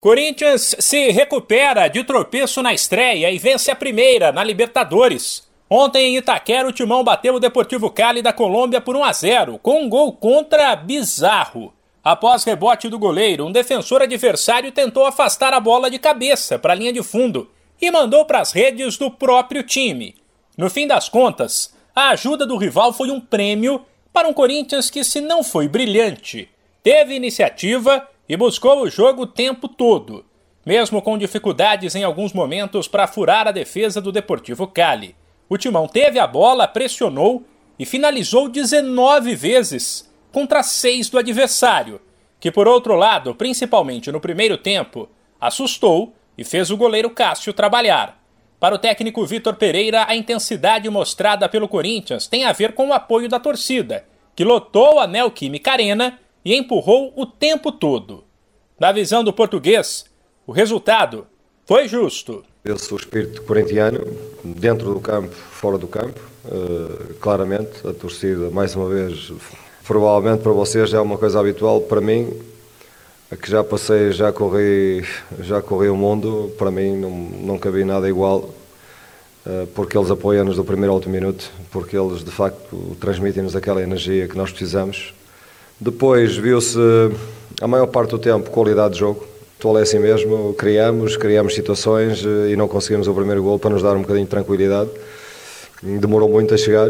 Corinthians se recupera de tropeço na estreia e vence a primeira na Libertadores. Ontem em Itaquera, o Timão bateu o Deportivo Cali da Colômbia por 1 a 0, com um gol contra bizarro. Após rebote do goleiro, um defensor adversário tentou afastar a bola de cabeça para a linha de fundo e mandou para as redes do próprio time. No fim das contas, a ajuda do rival foi um prêmio para um Corinthians que, se não foi brilhante, teve iniciativa e buscou o jogo o tempo todo, mesmo com dificuldades em alguns momentos para furar a defesa do Deportivo Cali. O Timão teve a bola, pressionou e finalizou 19 vezes contra 6 do adversário, que por outro lado, principalmente no primeiro tempo, assustou e fez o goleiro Cássio trabalhar. Para o técnico Vitor Pereira, a intensidade mostrada pelo Corinthians tem a ver com o apoio da torcida, que lotou a Neoquímica Arena e empurrou o tempo todo. Na visão do português, o resultado foi justo. Eu sou espírito corintiano, dentro do campo, fora do campo. Uh, claramente, a torcida, mais uma vez, provavelmente para vocês é uma coisa habitual, para mim, que já passei, já corri, já corri o mundo, para mim não, vi nada igual, uh, porque eles apoiam-nos do primeiro ao último minuto, porque eles de facto transmitem-nos aquela energia que nós precisamos. Depois viu-se a maior parte do tempo qualidade de jogo. Estou é assim mesmo, criamos, criamos situações eh, e não conseguimos o primeiro gol para nos dar um bocadinho de tranquilidade. Demorou muito a chegar,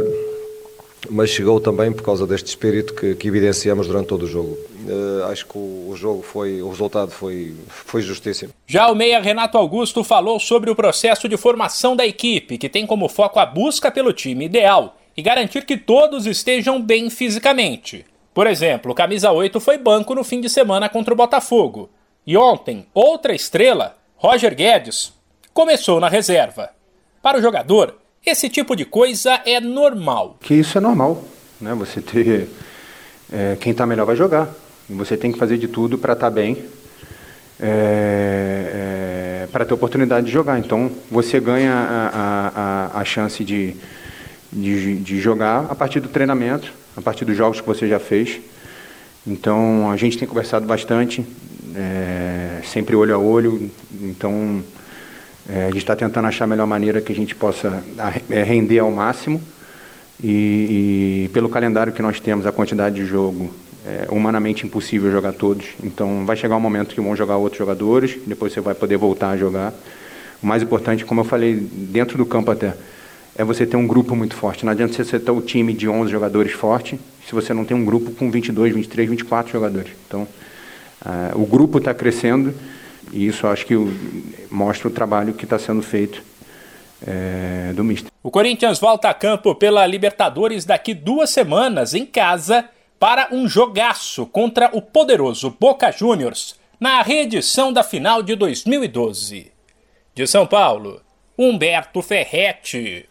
mas chegou também por causa deste espírito que, que evidenciamos durante todo o jogo. Uh, acho que o, o, jogo foi, o resultado foi, foi justíssimo. Já o meia Renato Augusto falou sobre o processo de formação da equipe, que tem como foco a busca pelo time ideal e garantir que todos estejam bem fisicamente. Por exemplo, o camisa 8 foi banco no fim de semana contra o Botafogo. E ontem, outra estrela, Roger Guedes, começou na reserva. Para o jogador, esse tipo de coisa é normal. Que isso é normal, né? Você ter é, quem está melhor vai jogar. Você tem que fazer de tudo para estar tá bem, é, é, para ter oportunidade de jogar. Então, você ganha a, a, a chance de, de, de jogar a partir do treinamento a partir dos jogos que você já fez. Então a gente tem conversado bastante, é, sempre olho a olho. Então é, a gente está tentando achar a melhor maneira que a gente possa é, render ao máximo. E, e, pelo calendário que nós temos, a quantidade de jogo, é humanamente impossível jogar todos. Então vai chegar um momento que vão jogar outros jogadores, depois você vai poder voltar a jogar. O mais importante, como eu falei, dentro do campo até é você ter um grupo muito forte. Não adianta você ter o time de 11 jogadores forte se você não tem um grupo com 22, 23, 24 jogadores. Então, uh, o grupo está crescendo e isso acho que mostra o trabalho que está sendo feito é, do Mister. O Corinthians volta a campo pela Libertadores daqui duas semanas em casa para um jogaço contra o poderoso Boca Juniors na reedição da final de 2012. De São Paulo, Humberto Ferretti.